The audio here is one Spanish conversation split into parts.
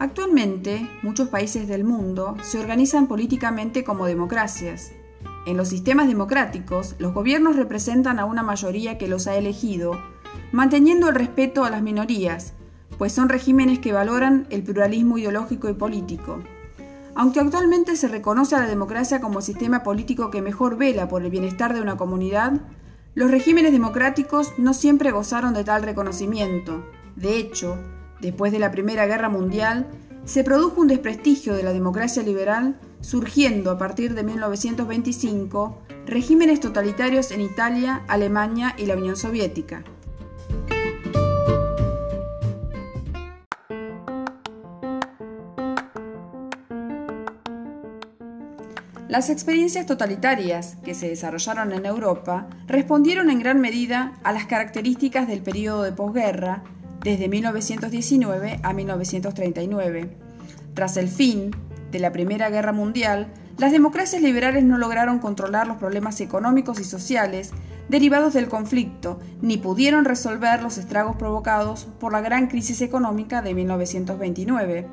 Actualmente, muchos países del mundo se organizan políticamente como democracias. En los sistemas democráticos, los gobiernos representan a una mayoría que los ha elegido, manteniendo el respeto a las minorías, pues son regímenes que valoran el pluralismo ideológico y político. Aunque actualmente se reconoce a la democracia como sistema político que mejor vela por el bienestar de una comunidad, los regímenes democráticos no siempre gozaron de tal reconocimiento. De hecho, Después de la Primera Guerra Mundial, se produjo un desprestigio de la democracia liberal, surgiendo a partir de 1925 regímenes totalitarios en Italia, Alemania y la Unión Soviética. Las experiencias totalitarias que se desarrollaron en Europa respondieron en gran medida a las características del periodo de posguerra desde 1919 a 1939. Tras el fin de la Primera Guerra Mundial, las democracias liberales no lograron controlar los problemas económicos y sociales derivados del conflicto, ni pudieron resolver los estragos provocados por la gran crisis económica de 1929.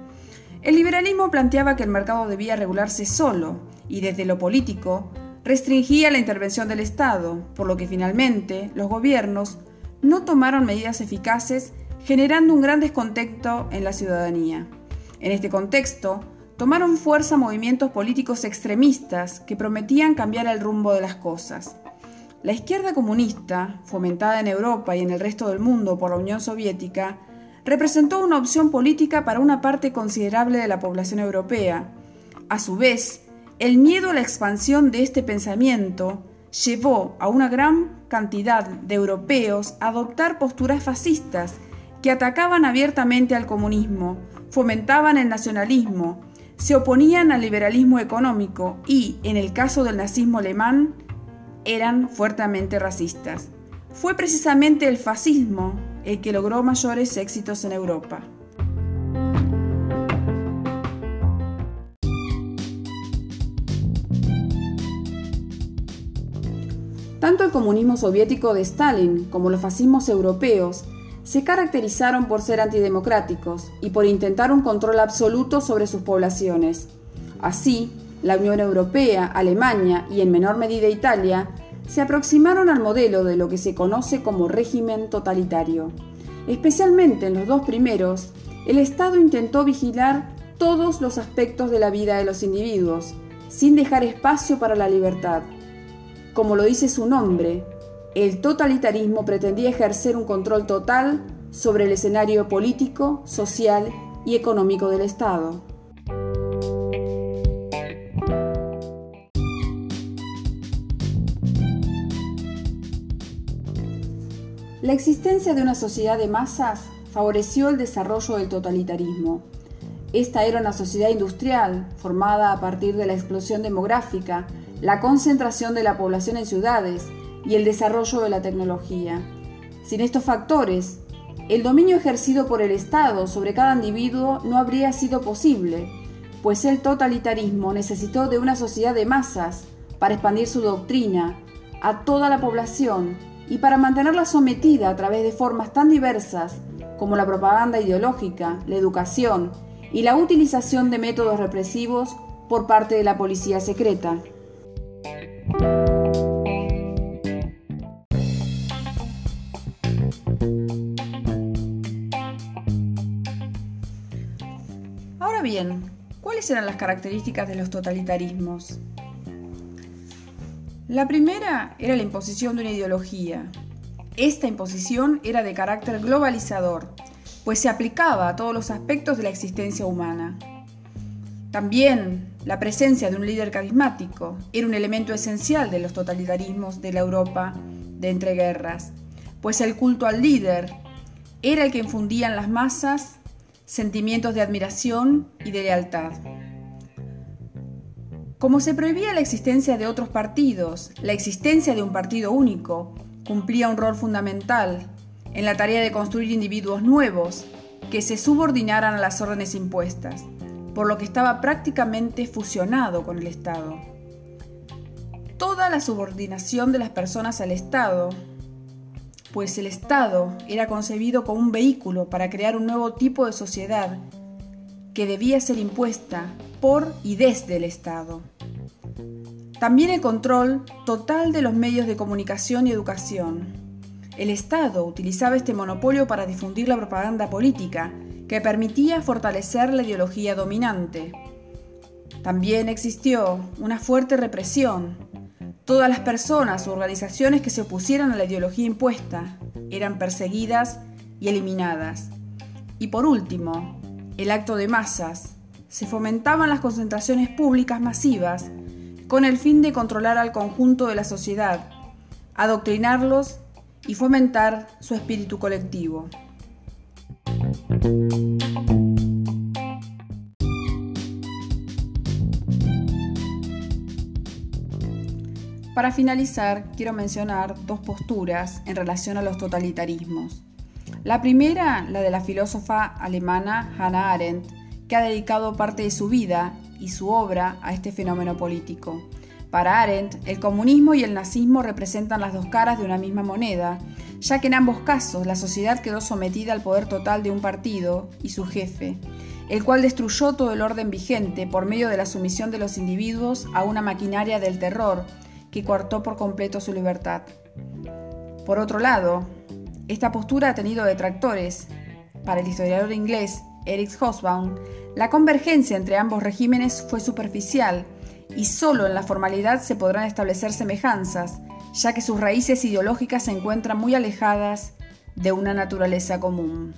El liberalismo planteaba que el mercado debía regularse solo y desde lo político restringía la intervención del Estado, por lo que finalmente los gobiernos no tomaron medidas eficaces generando un gran descontento en la ciudadanía. En este contexto, tomaron fuerza movimientos políticos extremistas que prometían cambiar el rumbo de las cosas. La izquierda comunista, fomentada en Europa y en el resto del mundo por la Unión Soviética, representó una opción política para una parte considerable de la población europea. A su vez, el miedo a la expansión de este pensamiento llevó a una gran cantidad de europeos a adoptar posturas fascistas que atacaban abiertamente al comunismo, fomentaban el nacionalismo, se oponían al liberalismo económico y, en el caso del nazismo alemán, eran fuertemente racistas. Fue precisamente el fascismo el que logró mayores éxitos en Europa. Tanto el comunismo soviético de Stalin como los fascismos europeos se caracterizaron por ser antidemocráticos y por intentar un control absoluto sobre sus poblaciones. Así, la Unión Europea, Alemania y en menor medida Italia se aproximaron al modelo de lo que se conoce como régimen totalitario. Especialmente en los dos primeros, el Estado intentó vigilar todos los aspectos de la vida de los individuos, sin dejar espacio para la libertad. Como lo dice su nombre, el totalitarismo pretendía ejercer un control total sobre el escenario político, social y económico del Estado. La existencia de una sociedad de masas favoreció el desarrollo del totalitarismo. Esta era una sociedad industrial formada a partir de la explosión demográfica, la concentración de la población en ciudades y el desarrollo de la tecnología. Sin estos factores, el dominio ejercido por el Estado sobre cada individuo no habría sido posible, pues el totalitarismo necesitó de una sociedad de masas para expandir su doctrina a toda la población y para mantenerla sometida a través de formas tan diversas como la propaganda ideológica, la educación y la utilización de métodos represivos por parte de la policía secreta. Bien, ¿cuáles eran las características de los totalitarismos? La primera era la imposición de una ideología. Esta imposición era de carácter globalizador, pues se aplicaba a todos los aspectos de la existencia humana. También la presencia de un líder carismático era un elemento esencial de los totalitarismos de la Europa de entreguerras, pues el culto al líder era el que infundía las masas sentimientos de admiración y de lealtad. Como se prohibía la existencia de otros partidos, la existencia de un partido único cumplía un rol fundamental en la tarea de construir individuos nuevos que se subordinaran a las órdenes impuestas, por lo que estaba prácticamente fusionado con el Estado. Toda la subordinación de las personas al Estado pues el Estado era concebido como un vehículo para crear un nuevo tipo de sociedad que debía ser impuesta por y desde el Estado. También el control total de los medios de comunicación y educación. El Estado utilizaba este monopolio para difundir la propaganda política, que permitía fortalecer la ideología dominante. También existió una fuerte represión. Todas las personas o organizaciones que se opusieran a la ideología impuesta eran perseguidas y eliminadas. Y por último, el acto de masas. Se fomentaban las concentraciones públicas masivas con el fin de controlar al conjunto de la sociedad, adoctrinarlos y fomentar su espíritu colectivo. Para finalizar, quiero mencionar dos posturas en relación a los totalitarismos. La primera, la de la filósofa alemana Hannah Arendt, que ha dedicado parte de su vida y su obra a este fenómeno político. Para Arendt, el comunismo y el nazismo representan las dos caras de una misma moneda, ya que en ambos casos la sociedad quedó sometida al poder total de un partido y su jefe, el cual destruyó todo el orden vigente por medio de la sumisión de los individuos a una maquinaria del terror que coartó por completo su libertad. Por otro lado, esta postura ha tenido detractores. Para el historiador inglés Eric Hobsbawm, la convergencia entre ambos regímenes fue superficial y solo en la formalidad se podrán establecer semejanzas, ya que sus raíces ideológicas se encuentran muy alejadas de una naturaleza común.